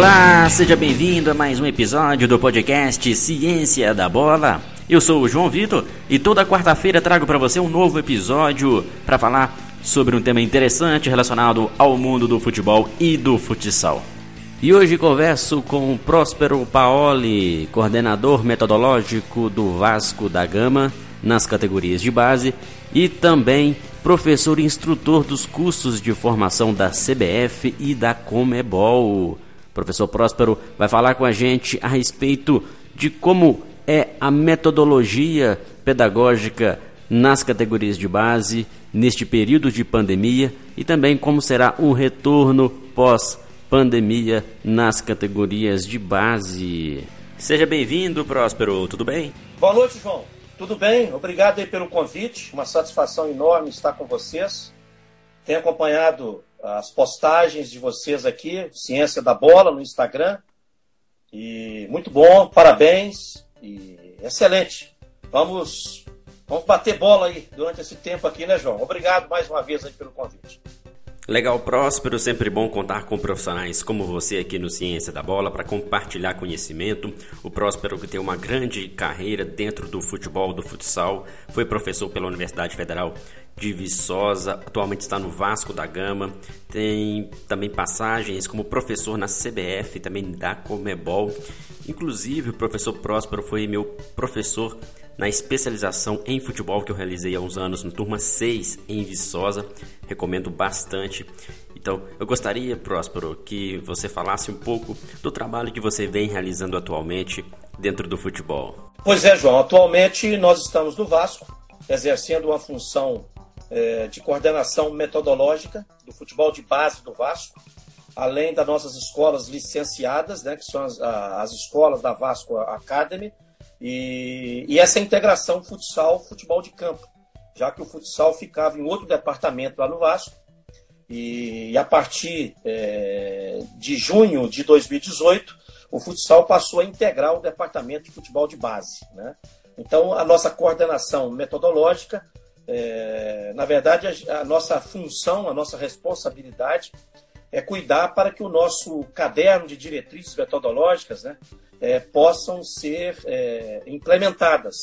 Olá, seja bem-vindo a mais um episódio do podcast Ciência da Bola. Eu sou o João Vitor e toda quarta-feira trago para você um novo episódio para falar sobre um tema interessante relacionado ao mundo do futebol e do futsal. E hoje converso com Próspero Paoli, coordenador metodológico do Vasco da Gama nas categorias de base e também professor instrutor dos cursos de formação da CBF e da Comebol. Professor Próspero vai falar com a gente a respeito de como é a metodologia pedagógica nas categorias de base neste período de pandemia e também como será o retorno pós-pandemia nas categorias de base. Seja bem-vindo, Próspero, tudo bem? Boa noite, João. Tudo bem? Obrigado pelo convite. Uma satisfação enorme estar com vocês. Tenho acompanhado as postagens de vocês aqui, Ciência da Bola, no Instagram. E muito bom, parabéns e excelente. Vamos, vamos bater bola aí durante esse tempo aqui, né, João? Obrigado mais uma vez aí pelo convite. Legal, Próspero, sempre bom contar com profissionais como você aqui no Ciência da Bola para compartilhar conhecimento. O Próspero, que tem uma grande carreira dentro do futebol, do futsal, foi professor pela Universidade Federal de Viçosa, atualmente está no Vasco da Gama, tem também passagens como professor na CBF, também da Comebol. Inclusive, o professor Próspero foi meu professor na especialização em futebol que eu realizei há uns anos no turma 6 em Viçosa. Recomendo bastante. Então, eu gostaria, Próspero, que você falasse um pouco do trabalho que você vem realizando atualmente dentro do futebol. Pois é, João. Atualmente nós estamos no Vasco, exercendo uma função é, de coordenação metodológica do futebol de base do Vasco, além das nossas escolas licenciadas, né, que são as, as escolas da Vasco Academy, e, e essa integração futsal-futebol de campo, já que o futsal ficava em outro departamento lá no Vasco, e, e a partir é, de junho de 2018, o futsal passou a integrar o departamento de futebol de base. Né? Então, a nossa coordenação metodológica é, na verdade, a, a, nossa função, a nossa responsabilidade é cuidar para que o nosso caderno de diretrizes metodológicas né, é, possam ser é, implementadas.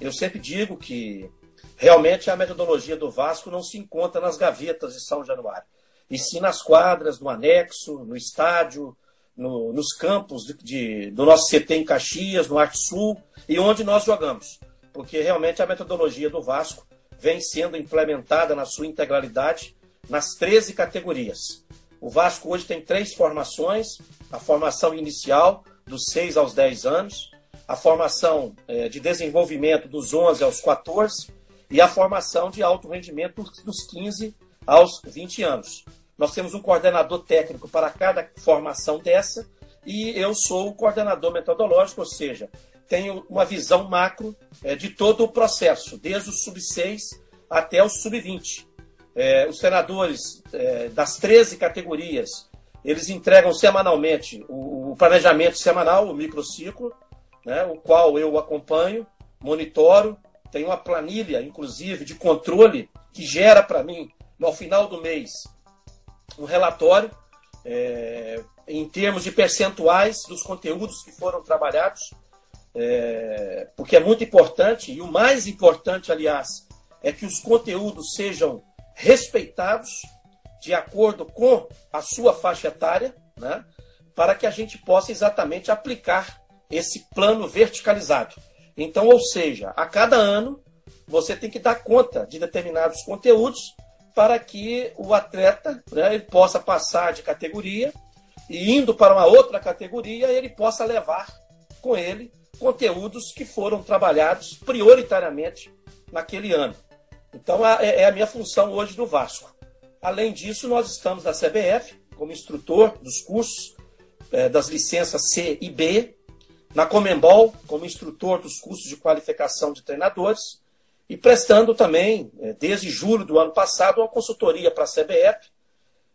Eu sempre digo que realmente a metodologia do Vasco não se encontra nas gavetas de São Januário, e sim nas quadras, no anexo, no estádio, no, nos campos de, de, do nosso CT em Caxias, no Arte Sul, e onde nós jogamos. Porque realmente a metodologia do Vasco vem sendo implementada na sua integralidade nas 13 categorias. O Vasco hoje tem três formações: a formação inicial, dos 6 aos 10 anos, a formação é, de desenvolvimento dos 11 aos 14 e a formação de alto rendimento dos 15 aos 20 anos. Nós temos um coordenador técnico para cada formação dessa e eu sou o coordenador metodológico, ou seja, tenho uma visão macro é, de todo o processo, desde o sub-6 até o sub-20. É, os treinadores é, das 13 categorias, eles entregam semanalmente o, o planejamento semanal, o microciclo, né, o qual eu acompanho, monitoro, tenho uma planilha, inclusive, de controle que gera para mim, no final do mês, um relatório é, em termos de percentuais dos conteúdos que foram trabalhados é, porque é muito importante, e o mais importante, aliás, é que os conteúdos sejam respeitados de acordo com a sua faixa etária, né, para que a gente possa exatamente aplicar esse plano verticalizado. Então, ou seja, a cada ano você tem que dar conta de determinados conteúdos para que o atleta né, ele possa passar de categoria e indo para uma outra categoria ele possa levar com ele conteúdos que foram trabalhados prioritariamente naquele ano. Então, é, é a minha função hoje no Vasco. Além disso, nós estamos na CBF, como instrutor dos cursos é, das licenças C e B, na Comembol, como instrutor dos cursos de qualificação de treinadores, e prestando também, é, desde julho do ano passado, uma consultoria para a CBF.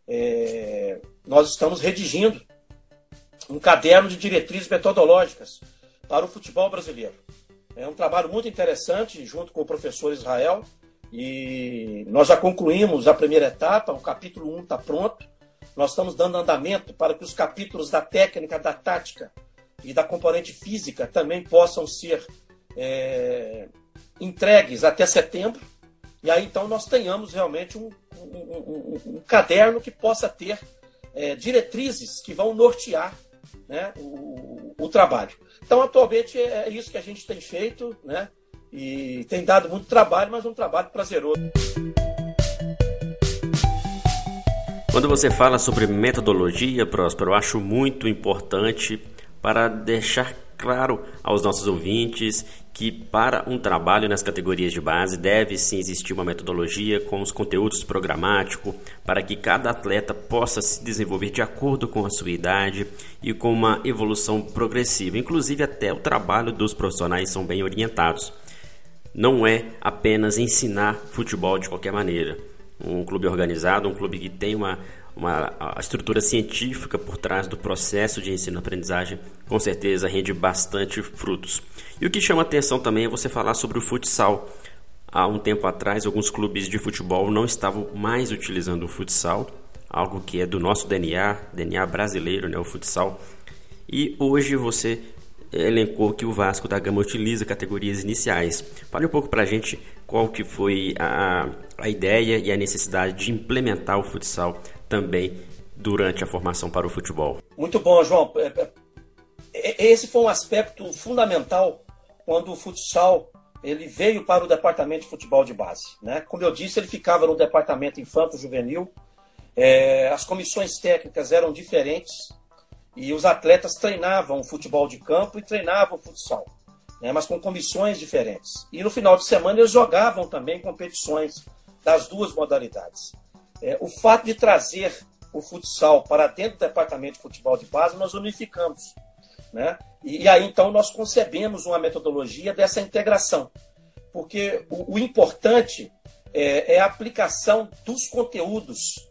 É, nós estamos redigindo um caderno de diretrizes metodológicas para o futebol brasileiro. É um trabalho muito interessante, junto com o professor Israel, e nós já concluímos a primeira etapa, o capítulo 1 está pronto, nós estamos dando andamento para que os capítulos da técnica, da tática e da componente física também possam ser é, entregues até setembro. E aí então nós tenhamos realmente um, um, um, um caderno que possa ter é, diretrizes que vão nortear né, o, o, trabalho. Então, atualmente é isso que a gente tem feito, né? E tem dado muito trabalho, mas um trabalho prazeroso. Quando você fala sobre metodologia, Próspero, eu acho muito importante para deixar claro aos nossos ouvintes que para um trabalho nas categorias de base deve sim existir uma metodologia com os conteúdos programáticos para que cada atleta possa se desenvolver de acordo com a sua idade e com uma evolução progressiva. Inclusive até o trabalho dos profissionais são bem orientados. Não é apenas ensinar futebol de qualquer maneira um clube organizado, um clube que tem uma, uma estrutura científica por trás do processo de ensino-aprendizagem, com certeza rende bastante frutos. E o que chama atenção também é você falar sobre o futsal. Há um tempo atrás, alguns clubes de futebol não estavam mais utilizando o futsal, algo que é do nosso DNA, DNA brasileiro, né, o futsal. E hoje você elencou que o Vasco da Gama utiliza categorias iniciais. Fale um pouco para a gente qual que foi a, a ideia e a necessidade de implementar o futsal também durante a formação para o futebol. Muito bom, João. É, é, é, esse foi um aspecto fundamental quando o futsal ele veio para o departamento de futebol de base. Né? Como eu disse, ele ficava no departamento infanto-juvenil. É, as comissões técnicas eram diferentes e os atletas treinavam futebol de campo e treinavam futsal né, mas com comissões diferentes. E no final de semana eles jogavam também competições das duas modalidades. É, o fato de trazer o futsal para dentro do departamento de futebol de base, nós unificamos. Né? E, e aí então nós concebemos uma metodologia dessa integração. Porque o, o importante é, é a aplicação dos conteúdos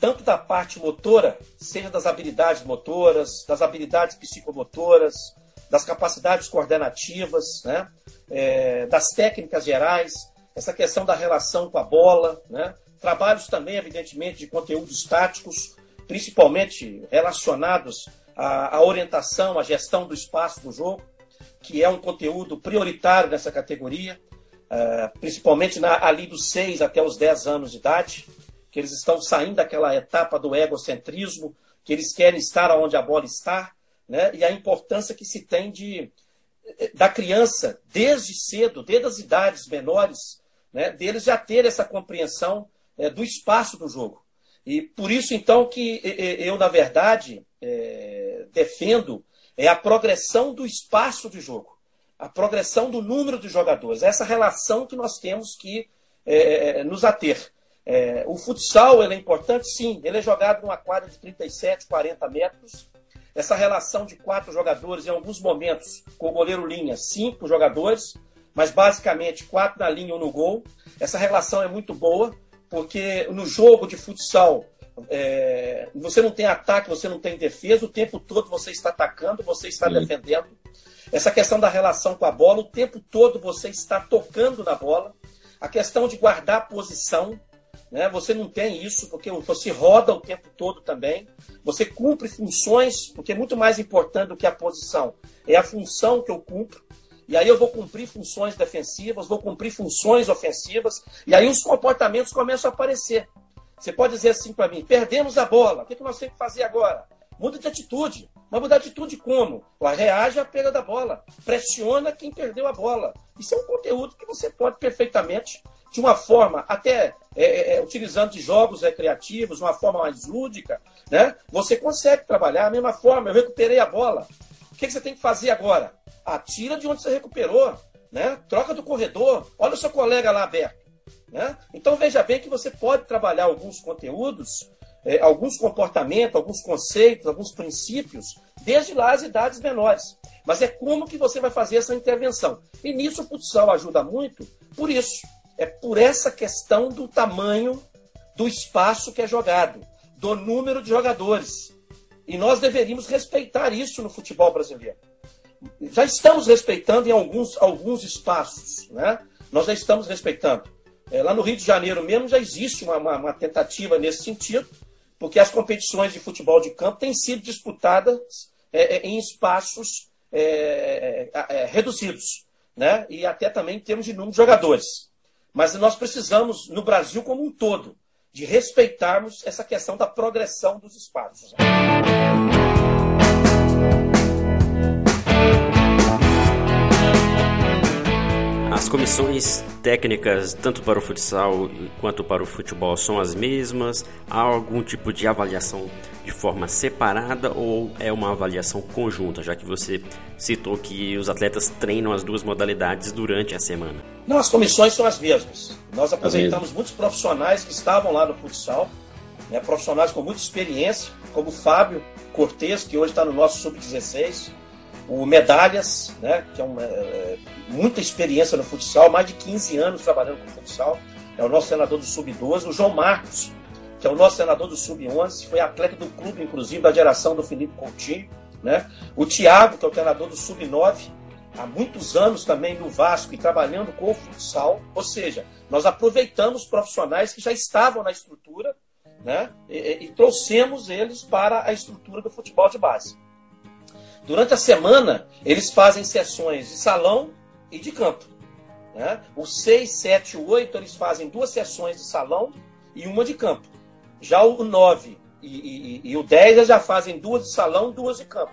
tanto da parte motora, seja das habilidades motoras, das habilidades psicomotoras, das capacidades coordenativas, né? É, das técnicas gerais, essa questão da relação com a bola, né? trabalhos também, evidentemente, de conteúdos táticos, principalmente relacionados à, à orientação, à gestão do espaço do jogo, que é um conteúdo prioritário nessa categoria, uh, principalmente na, ali dos 6 até os 10 anos de idade, que eles estão saindo daquela etapa do egocentrismo, que eles querem estar onde a bola está, né? e a importância que se tem de, da criança, desde cedo, desde as idades menores, né? deles já ter essa compreensão é, do espaço do jogo. E por isso, então, que eu, na verdade, é, defendo é a progressão do espaço de jogo, a progressão do número de jogadores, essa relação que nós temos que é, nos ater. É, o futsal ele é importante, sim, ele é jogado numa quadra de 37, 40 metros, essa relação de quatro jogadores, em alguns momentos, com o goleiro linha, cinco jogadores, mas basicamente quatro na linha ou um no gol. Essa relação é muito boa, porque no jogo de futsal é, você não tem ataque, você não tem defesa, o tempo todo você está atacando, você está Sim. defendendo. Essa questão da relação com a bola, o tempo todo você está tocando na bola. A questão de guardar posição, né? Você não tem isso, porque você roda o tempo todo também. Você cumpre funções, porque é muito mais importante do que a posição. É a função que eu cumpro. E aí eu vou cumprir funções defensivas, vou cumprir funções ofensivas. E aí os comportamentos começam a aparecer. Você pode dizer assim para mim: perdemos a bola, o que, nós temos que fazer agora? Muda de atitude. Mas mudar de atitude como? reage à perda da bola. Pressiona quem perdeu a bola. Isso é um conteúdo que você pode perfeitamente de uma forma até é, é, é, utilizando de jogos recreativos, uma forma mais lúdica, né? Você consegue trabalhar a mesma forma. Eu recuperei a bola. O que, que você tem que fazer agora? Atira de onde você recuperou, né? Troca do corredor. Olha o seu colega lá aberto, né? Então veja bem que você pode trabalhar alguns conteúdos, é, alguns comportamentos, alguns conceitos, alguns princípios, desde lá as idades menores. Mas é como que você vai fazer essa intervenção. E nisso o futsal ajuda muito por isso é por essa questão do tamanho do espaço que é jogado, do número de jogadores. E nós deveríamos respeitar isso no futebol brasileiro. Já estamos respeitando em alguns, alguns espaços, né? Nós já estamos respeitando. É, lá no Rio de Janeiro mesmo já existe uma, uma, uma tentativa nesse sentido, porque as competições de futebol de campo têm sido disputadas é, é em espaços é, é, reduzidos, né? e até também em termos de número de jogadores. Mas nós precisamos, no Brasil como um todo, de respeitarmos essa questão da progressão dos espaços. As comissões técnicas, tanto para o futsal quanto para o futebol, são as mesmas? Há algum tipo de avaliação de forma separada ou é uma avaliação conjunta, já que você citou que os atletas treinam as duas modalidades durante a semana? Não, as comissões são as mesmas. Nós aproveitamos muitos profissionais que estavam lá no futsal, né, profissionais com muita experiência, como o Fábio Cortes, que hoje está no nosso Sub-16, o Medalhas, né, que é uma, é, muita experiência no futsal, mais de 15 anos trabalhando com futsal, é o nosso senador do Sub-12, o João Marcos, que é o nosso senador do Sub-11, foi atleta do clube, inclusive, da geração do Felipe Coutinho, né? o Thiago, que é o treinador do Sub-9, há muitos anos também no Vasco e trabalhando com o futsal, ou seja, nós aproveitamos profissionais que já estavam na estrutura né? e, e trouxemos eles para a estrutura do futebol de base. Durante a semana, eles fazem sessões de salão e de campo. Né? O 6, 7 e 8, eles fazem duas sessões de salão e uma de campo. Já o 9 e, e, e o 10 eles já fazem duas de salão duas de campo.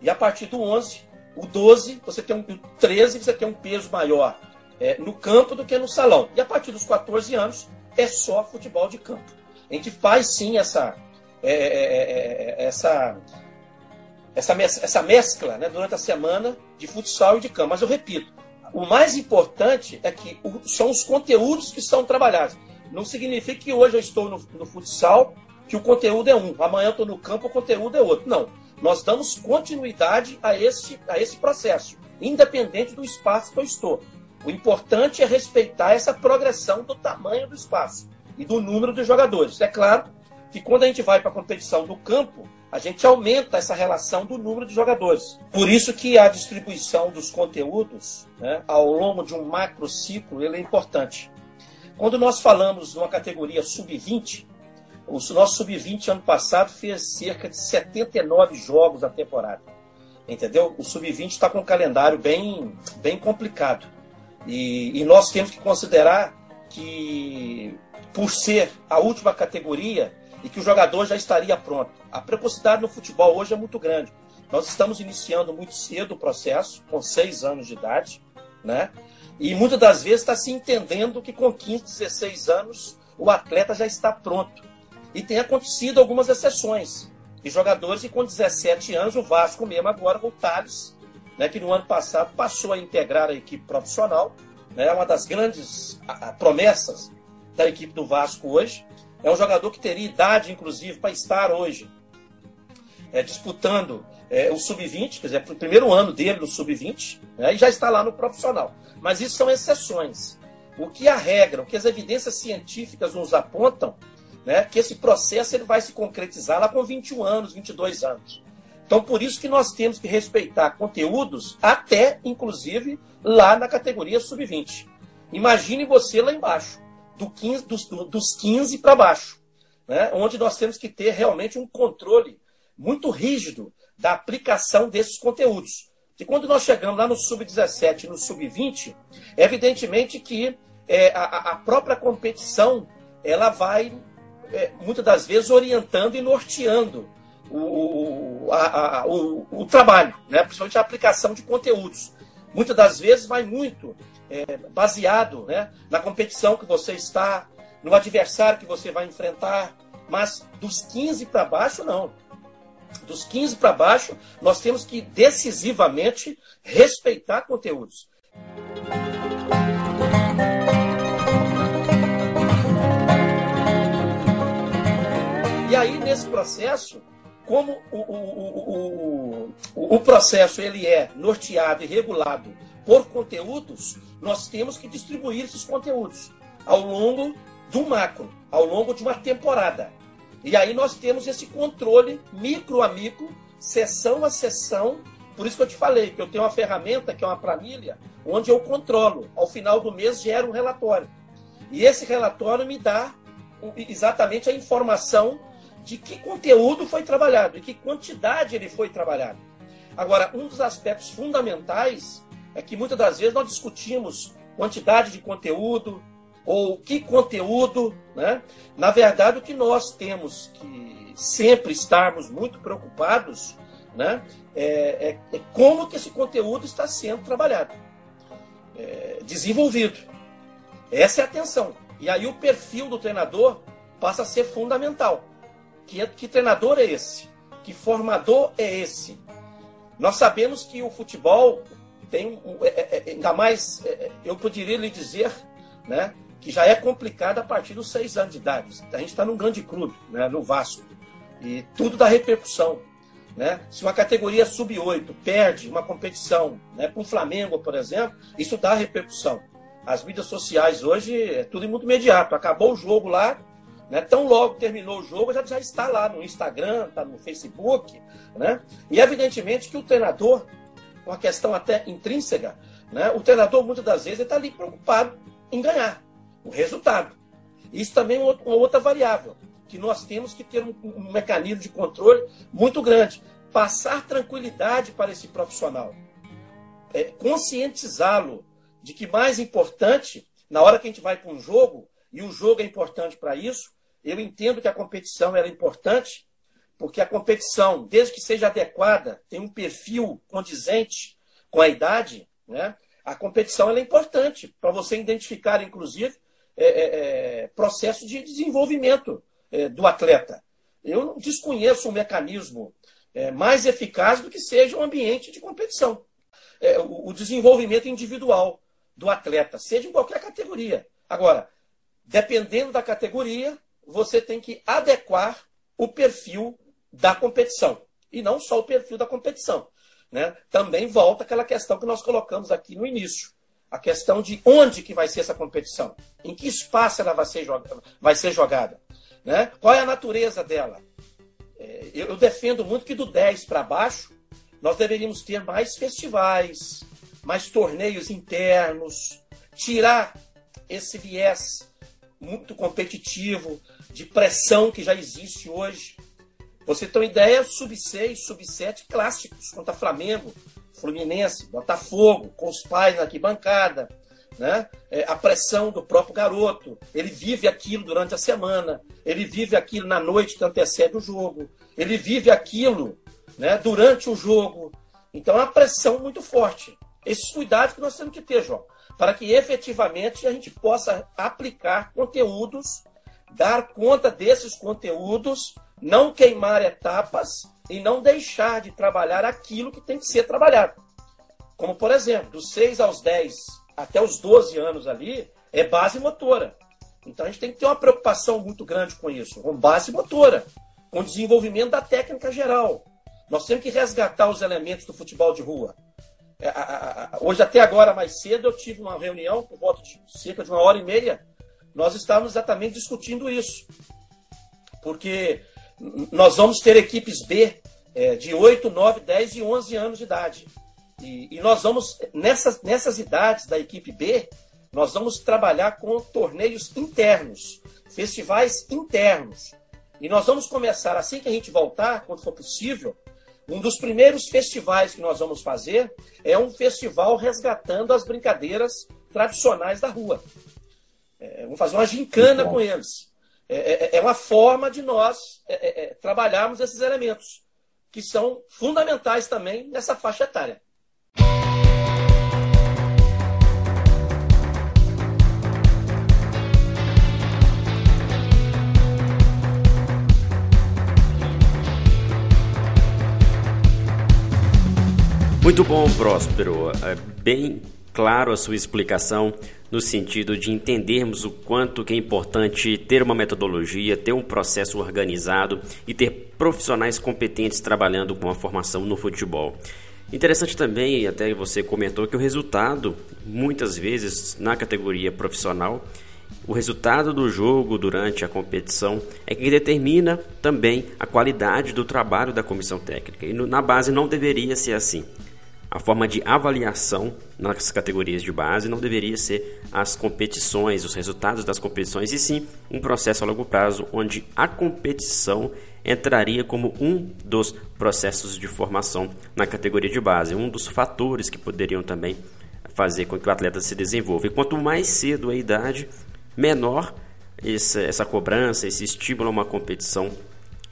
E a partir do 11, o 12, você tem um, o 13, você tem um peso maior é, no campo do que no salão. E a partir dos 14 anos, é só futebol de campo. A gente faz sim essa, é, é, é, é essa essa, essa mescla né, durante a semana de futsal e de campo. Mas eu repito, o mais importante é que o, são os conteúdos que são trabalhados. Não significa que hoje eu estou no, no futsal, que o conteúdo é um, amanhã eu estou no campo, o conteúdo é outro. Não. Nós damos continuidade a esse, a esse processo, independente do espaço que eu estou. O importante é respeitar essa progressão do tamanho do espaço e do número de jogadores. É claro que quando a gente vai para a competição do campo, a gente aumenta essa relação do número de jogadores. Por isso que a distribuição dos conteúdos né, ao longo de um macro ciclo é importante. Quando nós falamos de uma categoria sub-20, o nosso sub-20 ano passado fez cerca de 79 jogos na temporada. Entendeu? O sub-20 está com um calendário bem, bem complicado. E, e nós temos que considerar que, por ser a última categoria, e que o jogador já estaria pronto. A precocidade no futebol hoje é muito grande. Nós estamos iniciando muito cedo o processo, com seis anos de idade, né? E muitas das vezes está se entendendo que com 15, 16 anos o atleta já está pronto. E tem acontecido algumas exceções. E jogadores que com 17 anos, o Vasco mesmo agora, o Thales, né, que no ano passado passou a integrar a equipe profissional, né, é uma das grandes promessas da equipe do Vasco hoje. É um jogador que teria idade, inclusive, para estar hoje é, disputando é, o sub-20, quer dizer, o primeiro ano dele no sub-20, né, e já está lá no profissional. Mas isso são exceções. O que a regra, o que as evidências científicas nos apontam, né, que esse processo ele vai se concretizar lá com 21 anos, 22 anos. Então, por isso que nós temos que respeitar conteúdos até, inclusive, lá na categoria sub-20. Imagine você lá embaixo do 15, dos, dos 15 para baixo, né? onde nós temos que ter realmente um controle muito rígido da aplicação desses conteúdos. E quando nós chegamos lá no sub-17 e no sub-20, evidentemente que é, a, a, própria competição ela vai, é, muitas das vezes, orientando e norteando o, a, a, o, o, trabalho, né? principalmente a aplicação de conteúdos. Muitas das vezes vai muito é, baseado né, na competição que você está, no adversário que você vai enfrentar, mas dos 15 para baixo, não. Dos 15 para baixo, nós temos que decisivamente respeitar conteúdos. E aí, nesse processo, como o, o, o, o, processo ele é norteado e regulado por conteúdos, nós temos que distribuir esses conteúdos ao longo do macro, ao longo de uma temporada. E aí nós temos esse controle micro a micro, sessão a sessão. Por isso que eu te falei que eu tenho uma ferramenta que é uma planilha, onde eu controlo. Ao final do mês gera um relatório. E esse relatório me dá exatamente a informação de que conteúdo foi trabalhado e que quantidade ele foi trabalhado. Agora, um dos aspectos fundamentais é que muitas das vezes nós discutimos quantidade de conteúdo ou que conteúdo, né? Na verdade, o que nós temos que sempre estarmos muito preocupados, né? É, é, é como que esse conteúdo está sendo trabalhado, é, desenvolvido. Essa é a atenção. E aí o perfil do treinador passa a ser fundamental. Que, que treinador é esse? Que formador é esse? Nós sabemos que o futebol tem, é, é, é, ainda mais, eu poderia lhe dizer, né, que já é complicado a partir dos seis anos de idade. A gente está num grande clube, né, no Vasco, e tudo dá repercussão. Né? Se uma categoria sub-8 perde uma competição né, com o Flamengo, por exemplo, isso dá repercussão. As mídias sociais hoje é tudo muito imediato. Acabou o jogo lá, né? Tão logo terminou o jogo, já, já está lá no Instagram, está no Facebook. Né? E evidentemente que o treinador, uma questão até intrínseca, né? o treinador muitas das vezes está ali preocupado em ganhar o resultado. Isso também é uma outra variável, que nós temos que ter um, um mecanismo de controle muito grande. Passar tranquilidade para esse profissional. É, conscientizá-lo de que mais importante, na hora que a gente vai para um jogo, e o jogo é importante para isso, eu entendo que a competição é importante, porque a competição, desde que seja adequada, tem um perfil condizente com a idade, né? a competição é importante para você identificar, inclusive, é, é, é, processo de desenvolvimento é, do atleta. Eu desconheço um mecanismo é, mais eficaz do que seja um ambiente de competição. O, o desenvolvimento individual do atleta, seja em qualquer categoria. Agora, dependendo da categoria, você tem que adequar o perfil da competição. E não só o perfil da competição. Né? Também volta aquela questão que nós colocamos aqui no início. A questão de onde que vai ser essa competição. Em que espaço ela vai ser jogada. Vai ser jogada né? Qual é a natureza dela? É, eu defendo muito que do 10 para baixo, nós deveríamos ter mais festivais, mais torneios internos, tirar esse viés muito competitivo, de pressão que já existe hoje. Você tem uma ideia, sub-6, sub-7 clássicos contra Flamengo, Fluminense, Botafogo, com os pais na arquibancada, né? É, a pressão do próprio garoto. Ele vive aquilo durante a semana, ele vive aquilo na noite que antecede o jogo, ele vive aquilo né, durante o jogo. Então é uma pressão muito forte. Esses cuidados que nós temos que ter, João para que efetivamente a gente possa aplicar conteúdos, dar conta desses conteúdos, não queimar etapas e não deixar de trabalhar aquilo que tem que ser trabalhado. Como, por exemplo, dos 6 aos 10 até os 12 anos ali, é base motora. Então a gente tem que ter uma preocupação muito grande com isso, com base motora, com desenvolvimento da técnica geral. Nós temos que resgatar os elementos do futebol de rua. É, hoje, até agora, mais cedo, eu tive uma reunião, por volta de cerca de uma hora e meia. Nós estávamos exatamente discutindo isso. Porque nós vamos ter equipes B é, de 8, 9, 10 e 11 anos de idade. E, e, nós vamos, nessas, nessas idades da equipe B, nós vamos trabalhar com torneios internos, festivais internos. E nós vamos começar, assim que a gente voltar, quando for possível, um dos primeiros festivais que nós vamos fazer é um festival resgatando as brincadeiras tradicionais da rua. É, vamos fazer uma gincana com eles. É, é, é, é, uma forma de nós é, é, trabalharmos esses elementos, que são fundamentais também nessa faixa etária. Muito bom, Próspero. É bem claro a sua explicação no sentido de entendermos o quanto que é importante ter uma metodologia, ter um processo organizado e ter profissionais competentes trabalhando com a formação no futebol. Interessante também, até você comentou que o resultado, muitas vezes na categoria profissional, o resultado do jogo durante a competição é que determina também a qualidade do trabalho da comissão técnica. E na base não deveria ser assim. A forma de avaliação nas categorias de base não deveria ser as competições, os resultados das competições, e sim um processo a longo prazo onde a competição entraria como um dos processos de formação na categoria de base, um dos fatores que poderiam também fazer com que o atleta se desenvolva. E quanto mais cedo a idade, menor essa, essa cobrança, esse estímulo a uma competição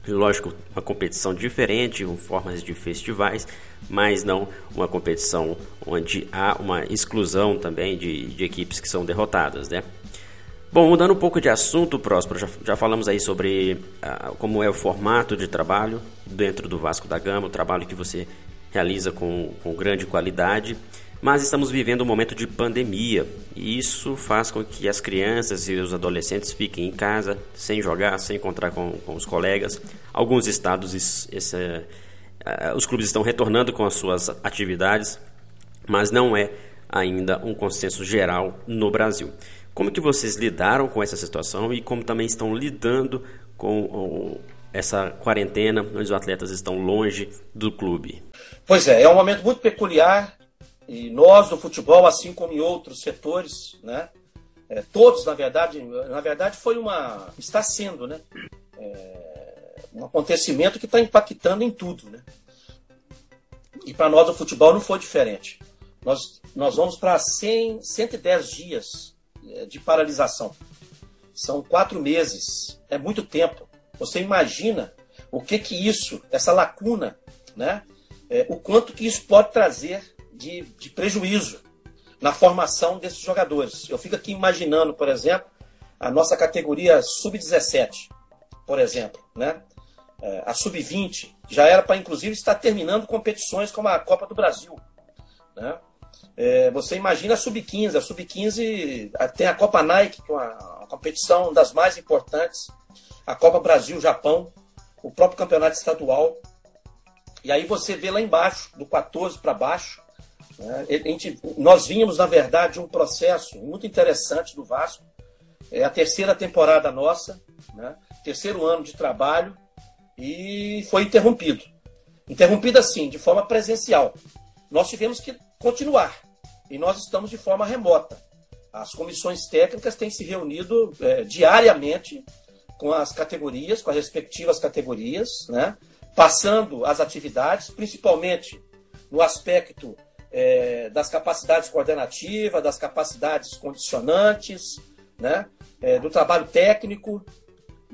Lógico, uma competição diferente, com formas de festivais, mas não uma competição onde há uma exclusão também de, de equipes que são derrotadas, né? Bom, mudando um pouco de assunto, Próspero, já, já falamos aí sobre ah, como é o formato de trabalho dentro do Vasco da Gama, o trabalho que você realiza com, com grande qualidade. Mas estamos vivendo um momento de pandemia e isso faz com que as crianças e os adolescentes fiquem em casa, sem jogar, sem encontrar com, com os colegas. Alguns estados, esse, uh, os clubes estão retornando com as suas atividades, mas não é ainda um consenso geral no Brasil. Como que vocês lidaram com essa situação e como também estão lidando com essa quarentena, onde os atletas estão longe do clube? Pois é, é um momento muito peculiar e nós do futebol, assim como em outros setores, né? É, todos, na verdade, na verdade foi uma, está sendo, né? É, um acontecimento que está impactando em tudo, né? E para nós do futebol não foi diferente. Nós, nós vamos para 110 dias é, de paralisação. São quatro meses, é muito tempo. Você imagina o que que isso, essa lacuna, né? É, o quanto que isso pode trazer de, de prejuízo na formação desses jogadores. Eu fico aqui imaginando, por exemplo, a nossa categoria sub-17, por exemplo, né? É, a sub-20 já era para inclusive estar terminando competições como a Copa do Brasil, né? É, você imagina a sub-15, a sub-15 tem a Copa Nike, que é uma, competição das mais importantes, a Copa Brasil-Japão, o próprio campeonato estadual. E aí você vê lá embaixo, do 14 para baixo? Gente, nós vínhamos, na verdade, um processo muito interessante do Vasco. É a terceira temporada nossa, né? terceiro ano de trabalho, e foi interrompido. Interrompido assim, de forma presencial. Nós tivemos que continuar, e nós estamos de forma remota. As comissões técnicas têm se reunido é, diariamente com as categorias, com as respectivas categorias, né? passando as atividades, principalmente no aspecto é, das capacidades coordenativas, das capacidades condicionantes, né? É, do trabalho técnico.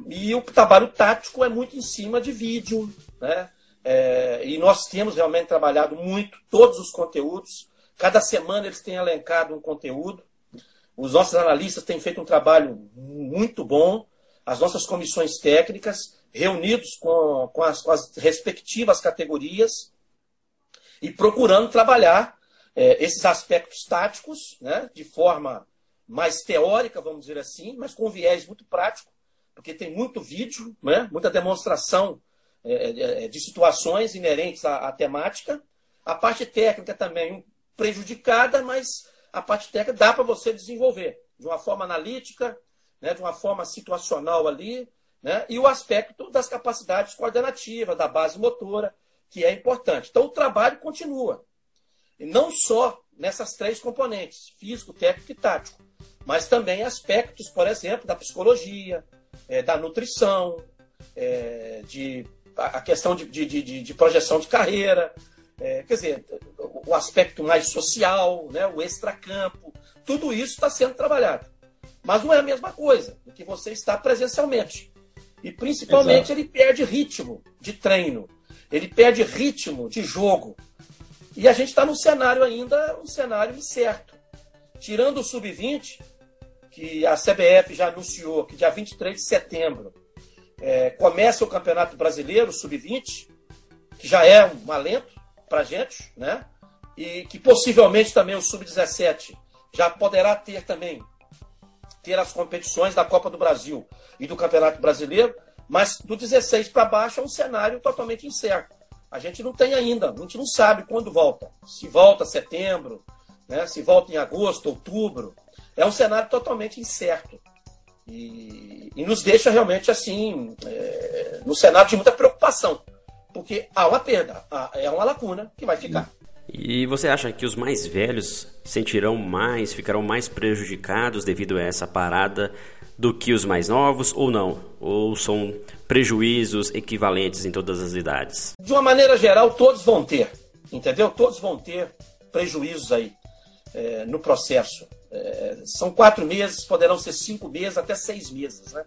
E o trabalho tático é muito em cima de vídeo. Né? É, e nós temos realmente trabalhado muito todos os conteúdos. Cada semana eles têm elencado um conteúdo. Os nossos analistas têm feito um trabalho muito bom. As nossas comissões técnicas, reunidos com, com, as, com as respectivas categorias, e procurando trabalhar é, esses aspectos táticos né, de forma mais teórica, vamos dizer assim, mas com viés muito prático, porque tem muito vídeo, né, muita demonstração é, é, é de situações inerentes à, à, temática. A parte técnica também prejudicada, mas a parte técnica dá para você desenvolver de uma forma analítica, né, de uma forma situacional ali, né, e o aspecto das capacidades coordenativas, da base motora, que é importante. Então, o trabalho continua. E não só nessas três componentes, físico, técnico e tático, mas também aspectos, por exemplo, da psicologia, é, da nutrição, é, de, a questão de, de, de, de projeção de carreira, é, quer dizer, o aspecto mais social, né, o extracampo, tudo isso está sendo trabalhado. Mas não é a mesma coisa do que você está presencialmente. E principalmente Exato. ele perde ritmo de treino. Ele perde ritmo de jogo. E a gente está num cenário ainda, um cenário incerto. Tirando o sub-20, que a CBF já anunciou que dia 23 de setembro é, começa o Campeonato Brasileiro Sub-20, que já é um alento para a gente, né? E que possivelmente também o Sub-17 já poderá ter também ter as competições da Copa do Brasil e do Campeonato Brasileiro. Mas do 16 para baixo é um cenário totalmente incerto. A gente não tem ainda, a gente não sabe quando volta. Se volta setembro, né? se volta em agosto, outubro. É um cenário totalmente incerto. E, e nos deixa realmente assim, é, no cenário de muita preocupação. Porque há uma perda, há, é uma lacuna que vai ficar. E você acha que os mais velhos sentirão mais, ficarão mais prejudicados devido a essa parada do que os mais novos ou não? Ou são prejuízos equivalentes em todas as idades? De uma maneira geral, todos vão ter, entendeu? Todos vão ter prejuízos aí é, no processo. É, são quatro meses, poderão ser cinco meses, até seis meses. Né?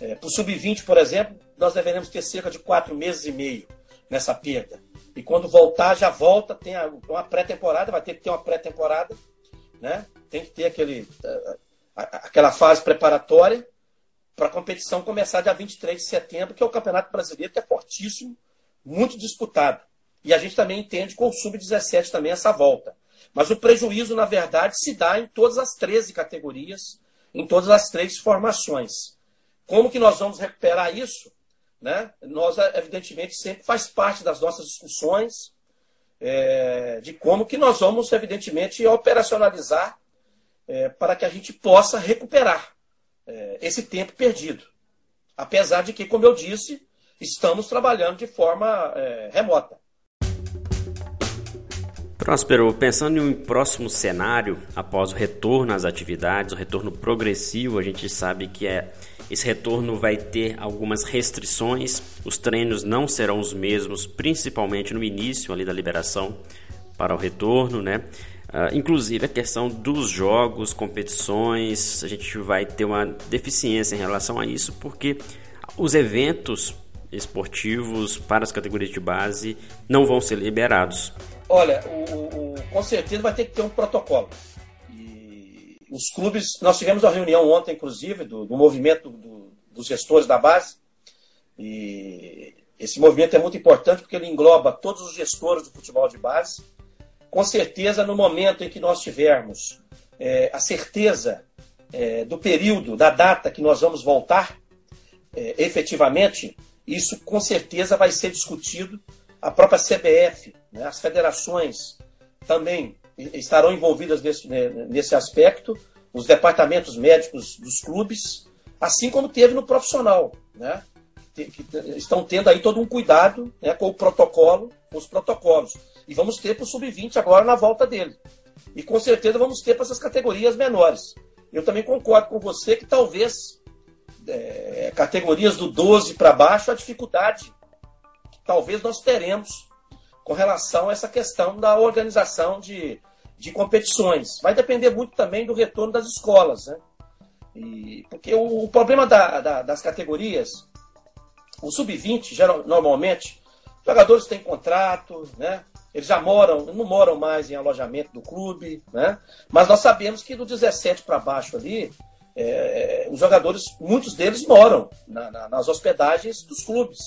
É, Para o sub-20, por exemplo, nós deveremos ter cerca de quatro meses e meio nessa perda. E quando voltar, já volta, tem uma pré-temporada, vai ter que ter uma pré-temporada, né? tem que ter aquele, aquela fase preparatória para a competição começar dia 23 de setembro, que é o Campeonato Brasileiro, que é fortíssimo, muito disputado. E a gente também entende com o Sub-17 também essa volta. Mas o prejuízo, na verdade, se dá em todas as 13 categorias, em todas as três formações. Como que nós vamos recuperar isso? Né? Nós, evidentemente, sempre faz parte das nossas discussões é, de como que nós vamos, evidentemente, operacionalizar é, para que a gente possa recuperar é, esse tempo perdido. Apesar de que, como eu disse, estamos trabalhando de forma é, remota. Próspero, pensando em um próximo cenário, após o retorno às atividades, o retorno progressivo, a gente sabe que é, esse retorno vai ter algumas restrições, os treinos não serão os mesmos, principalmente no início ali da liberação para o retorno, né? Uh, inclusive a questão dos jogos, competições, a gente vai ter uma deficiência em relação a isso, porque os eventos esportivos para as categorias de base não vão ser liberados. Olha, o, o, com certeza vai ter que ter um protocolo. E os clubes, nós tivemos uma reunião ontem, inclusive, do, do movimento do, dos gestores da base. E esse movimento é muito importante porque ele engloba todos os gestores do futebol de base. Com certeza, no momento em que nós tivermos é, a certeza é, do período, da data que nós vamos voltar, é, efetivamente, isso com certeza vai ser discutido. A própria CBF né? As federações também estarão envolvidas nesse, né, nesse aspecto, os departamentos médicos dos clubes, assim como teve no profissional, né? que estão tendo aí todo um cuidado né, com o protocolo, com os protocolos. E vamos ter para o sub-20 agora na volta dele. E com certeza vamos ter para essas categorias menores. Eu também concordo com você que talvez é, categorias do 12 para baixo, a dificuldade talvez nós teremos com relação a essa questão da organização de, de competições. Vai depender muito também do retorno das escolas, né? E, porque o, o problema da, da, das categorias, o sub-20, normalmente, jogadores têm contrato, né? Eles já moram, não moram mais em alojamento do clube, né? Mas nós sabemos que do 17 para baixo ali, é, os jogadores, muitos deles moram na, na, nas hospedagens dos clubes.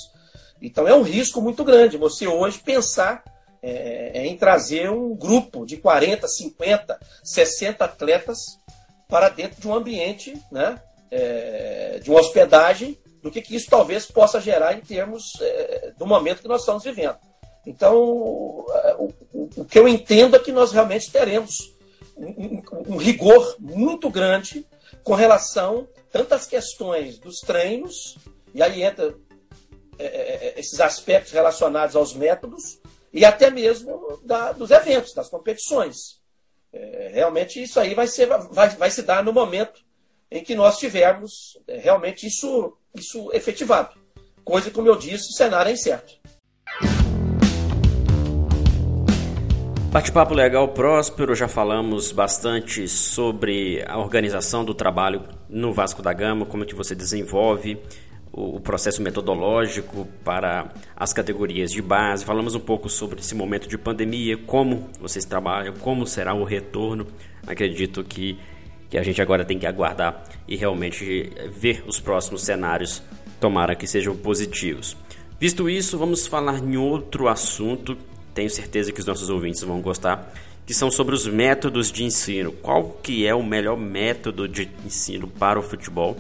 Então é um risco muito grande você hoje pensar é, é em trazer um grupo de 40, 50, 60 atletas para dentro de um ambiente, né, é, de uma hospedagem, do que, que isso talvez possa gerar em termos é, do momento que nós estamos vivendo. Então, o, o, que eu entendo é que nós realmente teremos um, rigor muito grande com relação tanto às questões dos treinos, e aí entra é, é, é, esses aspectos relacionados aos métodos e até mesmo da, dos eventos, das competições. É, realmente isso aí vai, ser, vai, vai se dar no momento em que nós tivermos é, realmente isso, isso efetivado. Coisa, como eu disse, o cenário é incerto. Bate-papo legal, próspero. Já falamos bastante sobre a organização do trabalho no Vasco da Gama, como que você desenvolve o processo metodológico para as categorias de base. Falamos um pouco sobre esse momento de pandemia, como vocês trabalham, como será o retorno. Acredito que, que a gente agora tem que aguardar e realmente ver os próximos cenários, tomara que sejam positivos. Visto isso, vamos falar em outro assunto. Tenho certeza que os nossos ouvintes vão gostar, que são sobre os métodos de ensino. Qual que é o melhor método de ensino para o futebol?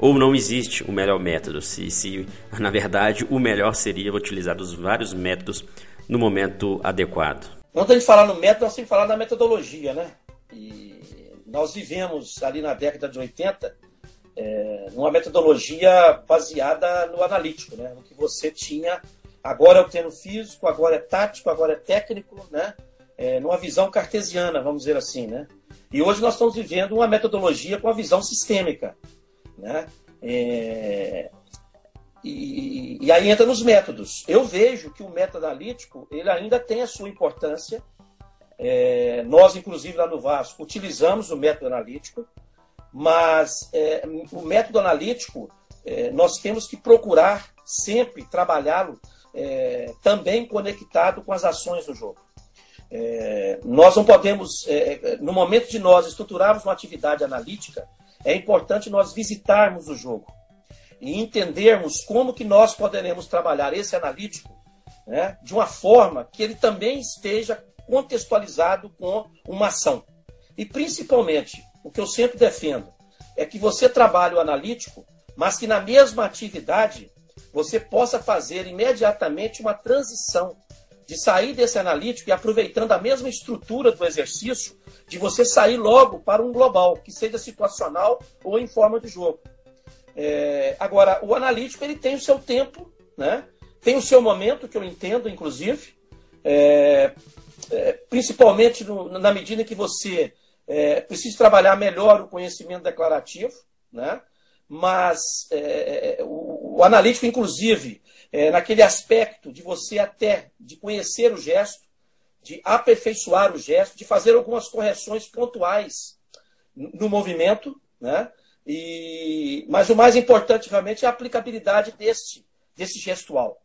ou não existe o melhor método, se, se na verdade o melhor seria utilizar os vários métodos no momento adequado. Quando a gente falar no método, nós temos que falar da metodologia, né? E nós vivemos ali na década de 80 é, numa metodologia baseada no analítico, né? No que você tinha, agora é o treino físico, agora é tático, agora é técnico, né? é, numa visão cartesiana, vamos dizer assim, né? E hoje nós estamos vivendo uma metodologia com uma visão sistêmica, né? É, e, e, aí entra nos métodos. Eu vejo que o método analítico ele ainda tem a sua importância. É, nós, inclusive, lá no Vasco, utilizamos o método analítico, mas é, o método analítico é, nós temos que procurar sempre trabalhá-lo é, também conectado com as ações do jogo. É, nós não podemos, é, no momento de nós estruturarmos uma atividade analítica, é importante nós visitarmos o jogo e entendermos como que nós poderemos trabalhar esse analítico né, de uma forma que ele também esteja contextualizado com uma ação. E principalmente, o que eu sempre defendo é que você trabalhe o analítico, mas que na mesma atividade você possa fazer imediatamente uma transição de sair desse analítico e aproveitando a mesma estrutura do exercício, de você sair logo para um global, que seja situacional ou em forma de jogo. É, agora, o analítico ele tem o seu tempo, né? tem o seu momento, que eu entendo, inclusive, é, é, principalmente no, na medida que você é, precisa trabalhar melhor o conhecimento declarativo, né? mas é, é, o, analítico, inclusive, naquele aspecto de você até de conhecer o gesto, de aperfeiçoar o gesto, de fazer algumas correções pontuais no movimento, né? E, mas o mais importante realmente é a aplicabilidade desse, desse gestual.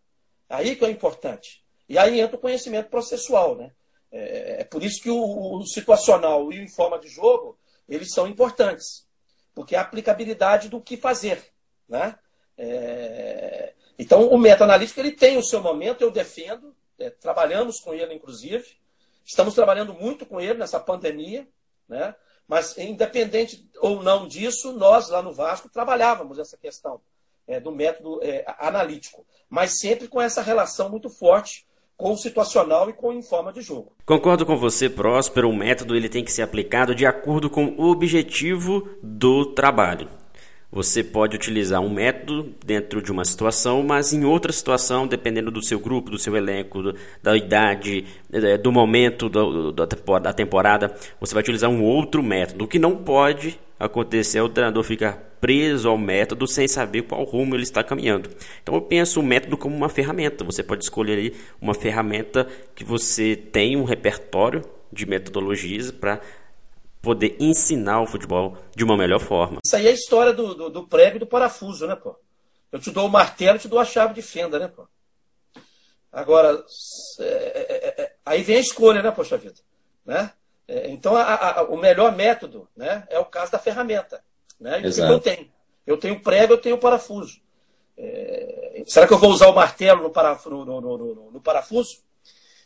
Aí que é importante. E aí entra o conhecimento processual. Né? É, é por isso que o, o, situacional e o em forma de jogo, eles são importantes. Porque é a aplicabilidade do que fazer. Né? É, então, o meta-analítico ele tem o seu momento, eu defendo, é, trabalhamos com ele, inclusive. Estamos trabalhando muito com ele nessa pandemia. Né? Mas, independente ou não disso, nós lá no Vasco trabalhávamos essa questão é, do método é, analítico, mas sempre com essa relação muito forte com o situacional e com a forma de jogo. Concordo com você, Próspero. O método ele tem que ser aplicado de acordo com o objetivo do trabalho. Você pode utilizar um método dentro de uma situação, mas em outra situação, dependendo do seu grupo, do seu elenco, do, da idade, é, do momento do, do, da temporada, você vai utilizar um outro método. O que não pode acontecer é o treinador ficar preso ao método sem saber qual rumo ele está caminhando. Então eu penso o método como uma ferramenta. Você pode escolher uma ferramenta que você tem um repertório de metodologias para poder ensinar o futebol de uma melhor forma. Isso aí é a história do, do, do prego e do parafuso, né, pô? Eu te dou o martelo, te dou a chave de fenda, né, pô? Agora, é, é, é, é aí vem a escolha, né, poxa vida? Né? É, então, a, a, o melhor método né, é o caso da ferramenta. Né? E eu tenho. Eu tenho prego, eu tenho parafuso. É, será que eu vou usar o martelo no, parafuso? No, no, no, no parafuso?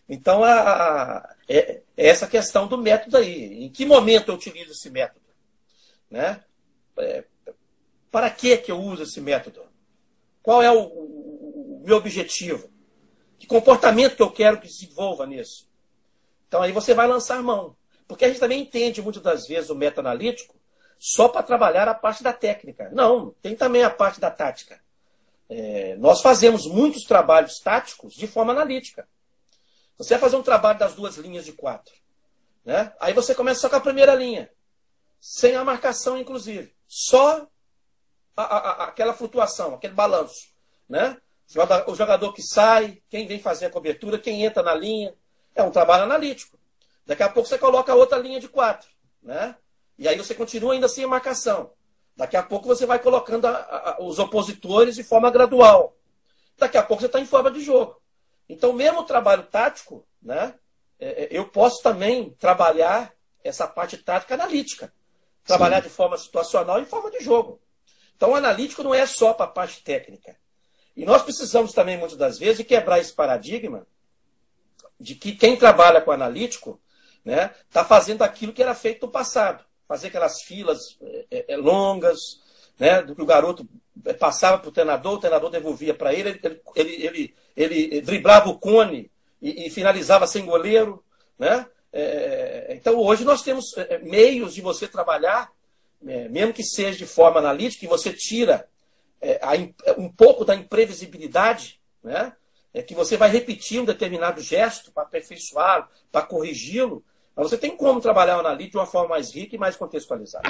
Então, a, a, é, é, essa questão do método aí. Em que momento eu utilizo esse método? Né? É, para que, que eu uso esse método? Qual é o, o, o, meu objetivo? Que comportamento que eu quero que se desenvolva nisso? Então, aí você vai lançar mão. Porque a gente também entende, muitas das vezes, o meta-analítico só para trabalhar a parte da técnica. Não, tem também a parte da tática. É, nós fazemos muitos trabalhos táticos de forma analítica. Você vai fazer um trabalho das duas linhas de quatro. Né? Aí você começa só com a primeira linha, sem a marcação, inclusive. Só a, a, a, aquela flutuação, aquele balanço. Né? O jogador que sai, quem vem fazer a cobertura, quem entra na linha. É um trabalho analítico. Daqui a pouco você coloca outra linha de quatro. Né? E aí você continua ainda sem a marcação. Daqui a pouco você vai colocando os opositores de forma gradual. Daqui a pouco você está em forma de jogo. Então, mesmo o trabalho tático, né, é, é, eu posso também trabalhar essa parte tática analítica. Trabalhar Sim. de forma situacional e forma de jogo. Então, o analítico não é só para a parte técnica. E nós precisamos também, muitas das vezes, de quebrar esse paradigma de que quem trabalha com analítico está né, tá fazendo aquilo que era feito no passado. Fazer aquelas filas é, é, longas, né, do que o garoto passava para o treinador, o treinador devolvia para ele, ele, ele, ele driblava o cone e, finalizava sem goleiro. Né? É, então, hoje nós temos é, é, meios de você trabalhar, mesmo que seja de forma analítica, e você tira um pouco da imprevisibilidade, né? é que você vai repetir um determinado gesto para aperfeiçoá-lo, para corrigi-lo, mas você tem como trabalhar o analítico de uma forma mais rica e mais contextualizada.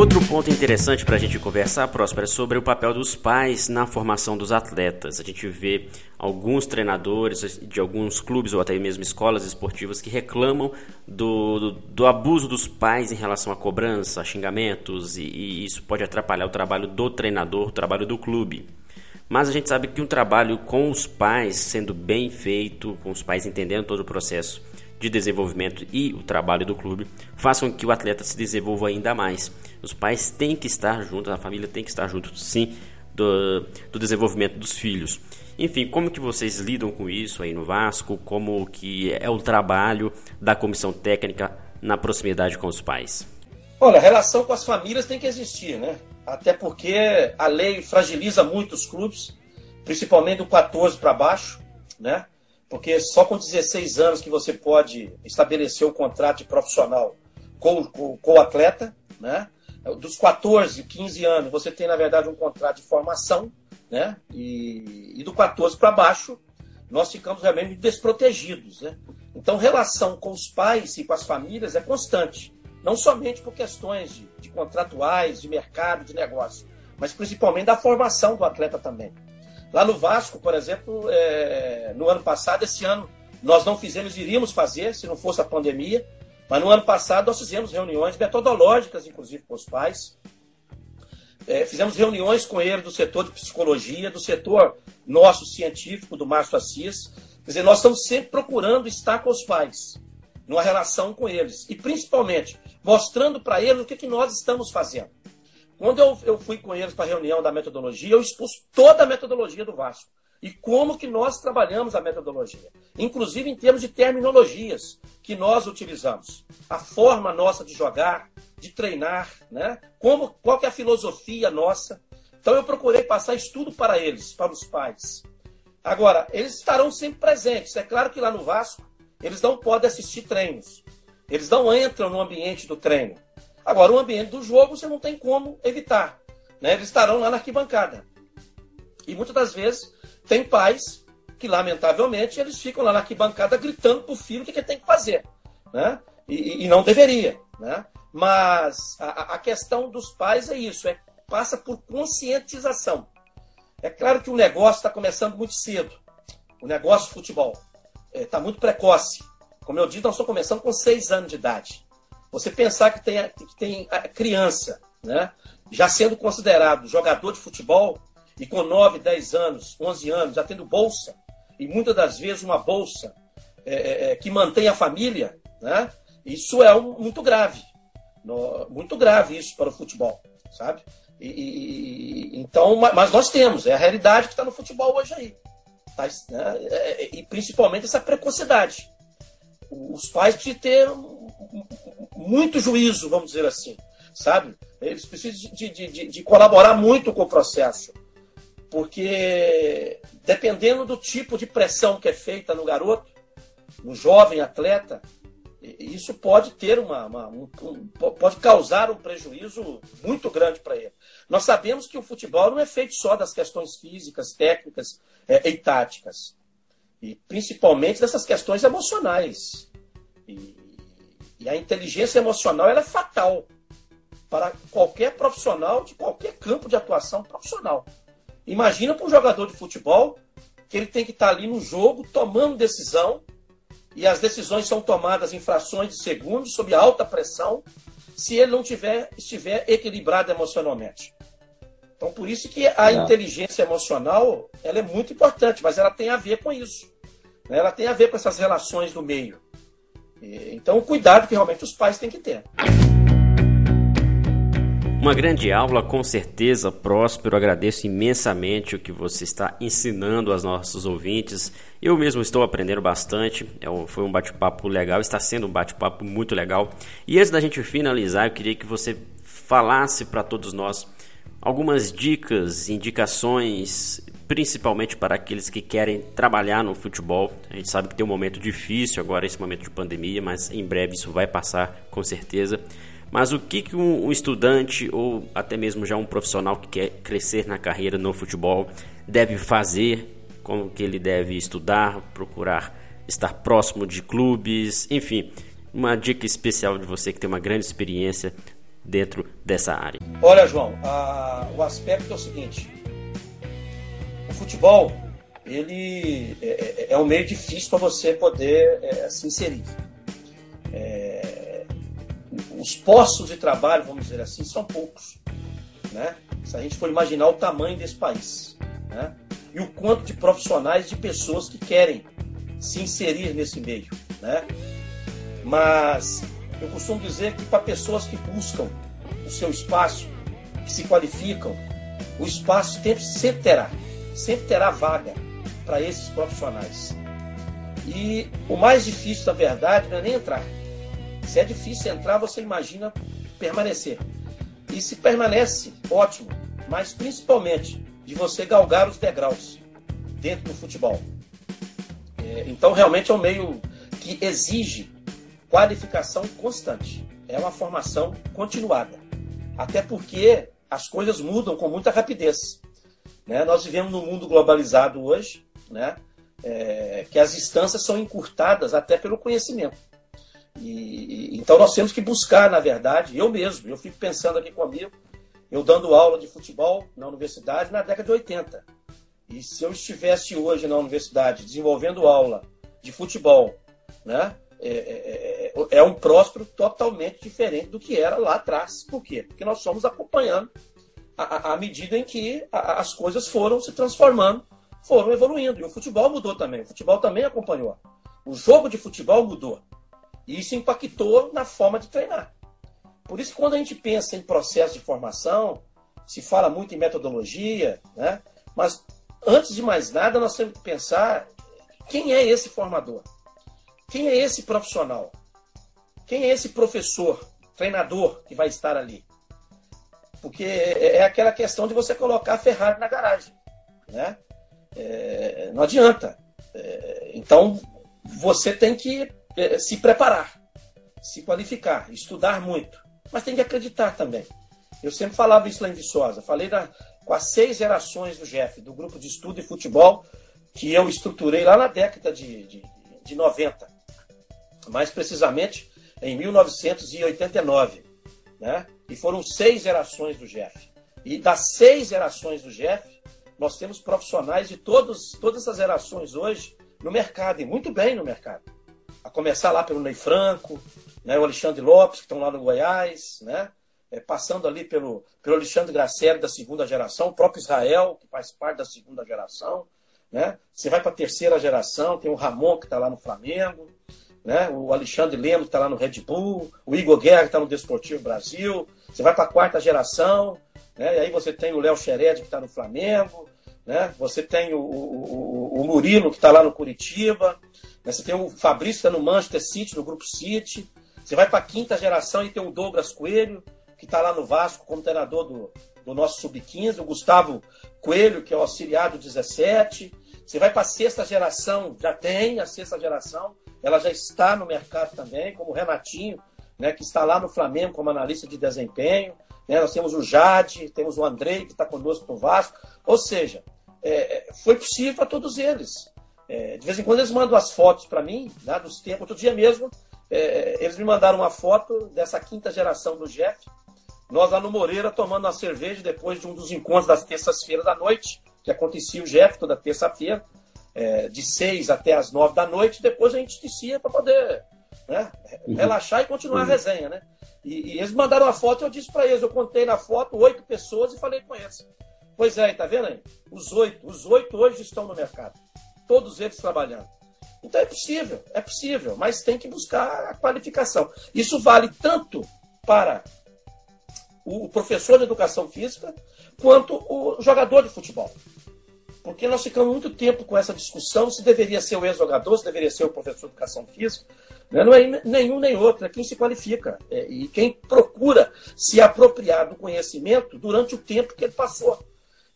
Outro ponto interessante para a gente conversar, Próspera, é sobre o papel dos pais na formação dos atletas. A gente vê alguns treinadores de alguns clubes ou até mesmo escolas esportivas que reclamam do, do, do abuso dos pais em relação à cobrança, a xingamentos, e, e isso pode atrapalhar o trabalho do treinador, o trabalho do clube. Mas a gente sabe que um trabalho com os pais sendo bem feito, com os pais entendendo todo o processo de desenvolvimento e o trabalho do clube façam que o atleta se desenvolva ainda mais. Os pais têm que estar juntos, a família tem que estar junto, sim, do, do desenvolvimento dos filhos. Enfim, como que vocês lidam com isso aí no Vasco? Como que é o trabalho da comissão técnica na proximidade com os pais? Olha, a relação com as famílias tem que existir, né? Até porque a lei fragiliza muito os clubes, principalmente do 14 para baixo, né? Porque só com 16 anos que você pode estabelecer o contrato de profissional com, com, com, o atleta, né? Dos 14, 15 anos, você tem, na verdade, um contrato de formação, né? E, e do 14 para baixo, nós ficamos realmente desprotegidos, né? Então, relação com os pais e com as famílias é constante. Não somente por questões de, de contratuais, de mercado, de negócio, mas principalmente da formação do atleta também. Lá no Vasco, por exemplo, é, no ano passado, esse ano, nós não fizemos, iríamos fazer, se não fosse a pandemia, mas no ano passado nós fizemos reuniões metodológicas, inclusive com os pais. É, fizemos reuniões com eles do setor de psicologia, do setor nosso científico, do Márcio Assis. Quer dizer, nós estamos sempre procurando estar com os pais, numa relação com eles. E principalmente, mostrando para eles o que, que nós estamos fazendo. Quando eu, eu fui com eles para a reunião da metodologia, eu expus toda a metodologia do Vasco. E como que nós trabalhamos a metodologia. Inclusive em termos de terminologias que nós utilizamos. A forma nossa de jogar, de treinar, né? Como, qual que é a filosofia nossa. Então eu procurei passar estudo para eles, para os pais. Agora, eles estarão sempre presentes. É claro que lá no Vasco, eles não podem assistir treinos. Eles não entram no ambiente do treino. Agora, o ambiente do jogo você não tem como evitar. Né? Eles estarão lá na arquibancada. E muitas das vezes tem pais que, lamentavelmente, eles ficam lá na arquibancada gritando para o filho o que, ele tem que fazer. Né? E, e não deveria. Né? Mas a, a, questão dos pais é isso, é passa por conscientização. É claro que o negócio está começando muito cedo. O negócio de futebol está é, muito precoce. Como eu disse, nós estamos começando com seis anos de idade. Você pensar que tem, que tem a criança, né, já sendo considerado jogador de futebol e com 9, 10 anos, 11 anos, já tendo bolsa, e muitas das vezes uma bolsa é, é, é, que mantém a família, né, isso é um, muito grave. No, muito grave isso para o futebol, sabe? E, e, então, mas nós temos, é a realidade que está no futebol hoje aí. Tá, né? É, é, e principalmente essa precocidade. Os pais precisam ter muito juízo, vamos dizer assim, sabe? Eles precisam de, de, de, colaborar muito com o processo, porque dependendo do tipo de pressão que é feita no garoto, no jovem atleta, isso pode ter uma, uma um, um, pode causar um prejuízo muito grande para ele. Nós sabemos que o futebol não é feito só das questões físicas, técnicas é, e táticas, e principalmente dessas questões emocionais. E, e a inteligência emocional é fatal para qualquer profissional de qualquer campo de atuação profissional. Imagina para um jogador de futebol que ele tem que estar ali no jogo tomando decisão e as decisões são tomadas em frações de segundos sob alta pressão se ele não tiver, estiver equilibrado emocionalmente. Então, por isso que a não. inteligência emocional ela é muito importante, mas ela tem a ver com isso. Né? Ela tem a ver com essas relações do meio. Então, o cuidado que realmente os pais têm que ter. Uma grande aula, com certeza, Próspero. Agradeço imensamente o que você está ensinando aos nossos ouvintes. Eu mesmo estou aprendendo bastante. É foi um bate-papo legal, está sendo um bate-papo muito legal. E antes da gente finalizar, eu queria que você falasse para todos nós algumas dicas, indicações principalmente para aqueles que querem trabalhar no futebol. A gente sabe que tem um momento difícil agora, esse momento de pandemia, mas em breve isso vai passar com certeza. Mas o que, que um, estudante ou até mesmo já um profissional que quer crescer na carreira no futebol deve fazer? Como que ele deve estudar, procurar estar próximo de clubes, enfim, uma dica especial de você que tem uma grande experiência dentro dessa área. Olha, João, a, o aspecto é o seguinte: futebol ele é, é, é um meio difícil para você poder é, se inserir. É, os postos de trabalho, vamos dizer assim, são poucos. Né? Se a gente for imaginar o tamanho desse país. Né? E o quanto de profissionais, de pessoas que querem se inserir nesse meio. Né? Mas eu costumo dizer que para pessoas que buscam o seu espaço, que se qualificam, o espaço sempre, sempre terá, sempre terá vaga para esses profissionais. E o mais difícil, na verdade, não é nem entrar. Se é difícil entrar, você imagina permanecer. E se permanece, ótimo, mas principalmente de você galgar os degraus dentro do futebol. É, então, realmente é um meio que exige qualificação constante. É uma formação continuada. Até porque as coisas mudam com muita rapidez. Né? Nós vivemos num mundo globalizado hoje, né? É, que as distâncias são encurtadas até pelo conhecimento. E, então nós temos que buscar, na verdade, eu mesmo, eu fico pensando aqui comigo, eu dando aula de futebol na universidade na década de 80. E se eu estivesse hoje na universidade desenvolvendo aula de futebol, né, é, é, é, é um próspero totalmente diferente do que era lá atrás. Por quê? Porque nós somos acompanhando à medida em que as coisas foram se transformando, foram evoluindo. E o futebol mudou também. O futebol também acompanhou. O jogo de futebol mudou. E isso impactou na forma de treinar. Por isso, quando a gente pensa em processo de formação, se fala muito em metodologia, né? mas antes de mais nada, nós temos que pensar quem é esse formador, quem é esse profissional, quem é esse professor, treinador que vai estar ali. Porque é, é aquela questão de você colocar a Ferrari na garagem. Né? É, não adianta. É, então, você tem que é, se preparar, se qualificar, estudar muito. Mas tem que acreditar também. Eu sempre falava isso lá em Viçosa. Falei da, com as seis gerações do Jeff, do grupo de estudo e futebol, que eu estruturei lá na década de, de, de 90. Mais precisamente em 1989. Né? E foram seis gerações do Jeff. E das seis gerações do Jeff, nós temos profissionais de todos, todas essas gerações hoje no mercado, e muito bem no mercado. A começar lá pelo Ney Franco, né, o Alexandre Lopes, que estão lá no Goiás, né, é, passando ali pelo, pelo Alexandre Graciele, da segunda geração, o próprio Israel, que faz parte da segunda geração. Né? Você vai para a terceira geração, tem o Ramon, que está lá no Flamengo, né? o Alexandre Lemos, está lá no Red Bull, o Igor Guerra, está no Desportivo Brasil. Você vai para a quarta geração, né? e aí você tem o Léo Xered, que está no Flamengo, né? Você tem o, o, o Murilo, que está lá no Curitiba. Né? Você tem o Fabrício, está no Manchester City, no Grupo City. Você vai para a quinta geração e tem o Douglas Coelho, que está lá no Vasco como treinador do, do nosso Sub-15. O Gustavo Coelho, que é o auxiliar do 17. Você vai para a sexta geração, já tem a sexta geração. Ela já está no mercado também, como o Renatinho, né, que está lá no Flamengo como analista de desempenho. Né? Nós temos o Jade, temos o Andrei, que está conosco no Vasco. Ou seja, é, foi possível para todos eles. É, de vez em quando eles mandam as fotos para mim, né, dos tempos. Outro dia mesmo, é, eles me mandaram uma foto dessa quinta geração do Jeff. Nós lá no Moreira tomando uma cerveja depois de um dos encontros das terças-feiras da noite, que acontecia o Jeff toda terça-feira, é, de seis até as nove da noite. Depois a gente descia para poder né, uhum. relaxar e continuar a uhum. resenha, né? E, e eles mandaram a foto e eu disse para eles, eu contei na foto oito pessoas e falei com eles. Pois é, tá vendo aí? Os oito, os oito hoje estão no mercado. Todos eles trabalhando. Então é possível, é possível, mas tem que buscar a qualificação. Isso vale tanto para o professor de educação física quanto o jogador de futebol. Porque nós ficamos muito tempo com essa discussão se deveria ser o ex-jogador, se deveria ser o professor de educação física. Né? Não é nenhum nem outro, é quem se qualifica é, e quem procura se apropriar do conhecimento durante o tempo que ele passou.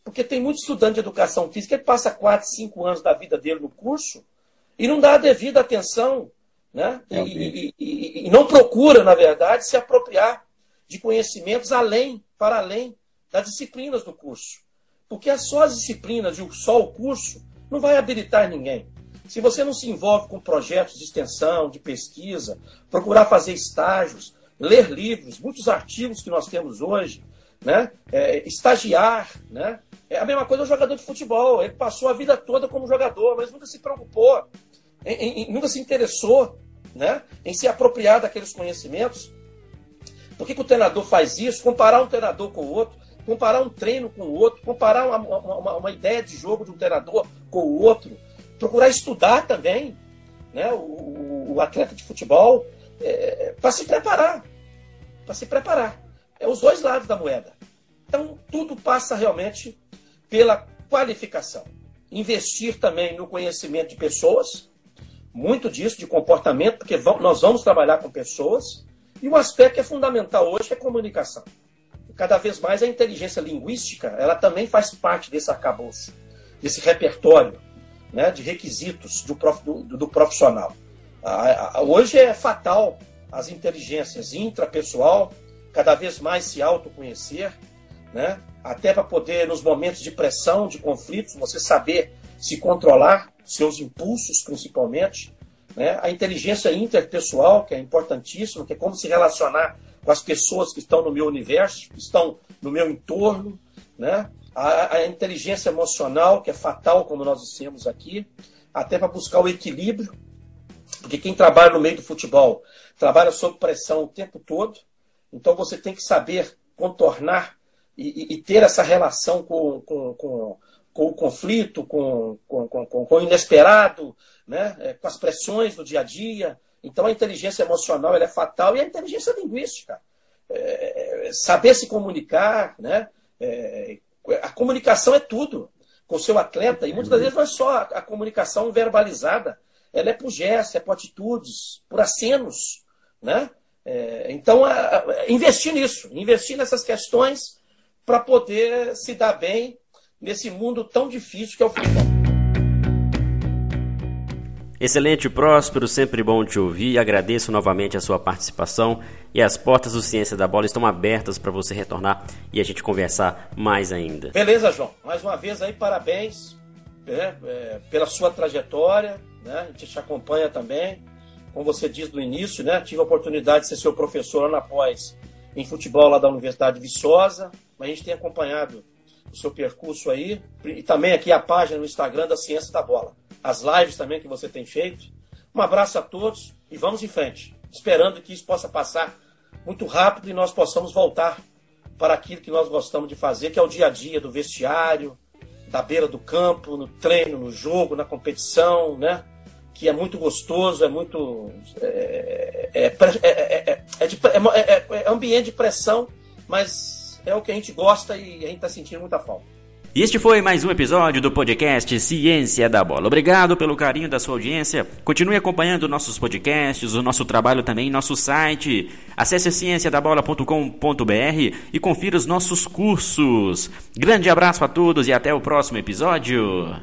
Porque tem muito estudante de educação física que passa 4, 5 anos da vida dele no curso e não dá a devida atenção, né? E, e, e, e, não procura, na verdade, se apropriar de conhecimentos além, para além das disciplinas do curso. Porque só as disciplinas e só o curso não vai habilitar ninguém. Se você não se envolve com projetos de extensão, de pesquisa, procurar fazer estágios, ler livros, muitos artigos que nós temos hoje, né? É, estagiar, né? É a mesma coisa o jogador de futebol. Ele passou a vida toda como jogador, mas nunca se preocupou, em, em, nunca se interessou, né? Em se apropriar daqueles conhecimentos. Por que, que o treinador faz isso? Comparar um treinador com o outro, comparar um treino com o outro, comparar uma, uma, uma ideia de jogo de um treinador com o outro, procurar estudar também, né? O, o atleta de futebol é, para se preparar, para se preparar. É os dois lados da moeda. Então, tudo passa realmente pela qualificação. Investir também no conhecimento de pessoas, muito disso, de comportamento, porque nós vamos trabalhar com pessoas. E um aspecto que é fundamental hoje é comunicação. Cada vez mais a inteligência linguística, ela também faz parte desse arcabouço, desse repertório né, de requisitos do, prof, do, do profissional. Hoje é fatal as inteligências intrapessoal cada vez mais se autoconhecer, né? até para poder, nos momentos de pressão, de conflitos, você saber se controlar, seus impulsos principalmente. Né? A inteligência interpessoal, que é importantíssima, que é como se relacionar com as pessoas que estão no meu universo, que estão no meu entorno. Né? A, a inteligência emocional, que é fatal, como nós dissemos aqui, até para buscar o equilíbrio, porque quem trabalha no meio do futebol trabalha sob pressão o tempo todo, então você tem que saber contornar e, e, e ter essa relação com, com, com, com o conflito, com, com, com, o inesperado, né? É, com as pressões do dia a dia. Então a inteligência emocional é fatal e a inteligência linguística. É, saber se comunicar, né? É, a comunicação é tudo com o seu atleta, e muitas das vezes não é só a, a comunicação verbalizada, ela é por gestos, é por atitudes, por acenos, né? É, então, a, a, investir nisso, investir nessas questões para poder se dar bem nesse mundo tão difícil que é o futebol. Excelente, Próspero, sempre bom te ouvir. Agradeço novamente a sua participação e as portas do Ciência da Bola estão abertas para você retornar e a gente conversar mais ainda. Beleza, João. Mais uma vez aí, parabéns né, é, pela sua trajetória. Né? A gente te acompanha também como você diz no início, né? Tive a oportunidade de ser seu professor ano após em futebol lá da Universidade de Viçosa, a gente tem acompanhado seu percurso aí e também aqui a página no Instagram da Ciência da Bola. As lives também que você tem feito. Um abraço a todos e vamos em frente, esperando que isso possa passar muito rápido e nós possamos voltar para aquilo que nós gostamos de fazer, que é o dia a dia do vestiário, da beira do campo, no treino, no jogo, na competição, né? que é muito gostoso, é muito. É, é, é, é, de, é, ambiente de pressão, mas é o que a gente gosta e a gente está sentindo muita falta. E este foi mais um episódio do podcast Ciência da Bola. Obrigado pelo carinho da sua audiência. Continue acompanhando nossos podcasts, o nosso trabalho também nosso site. Acesse cienciadabola.com.br e confira os nossos cursos. Grande abraço a todos e até o próximo episódio.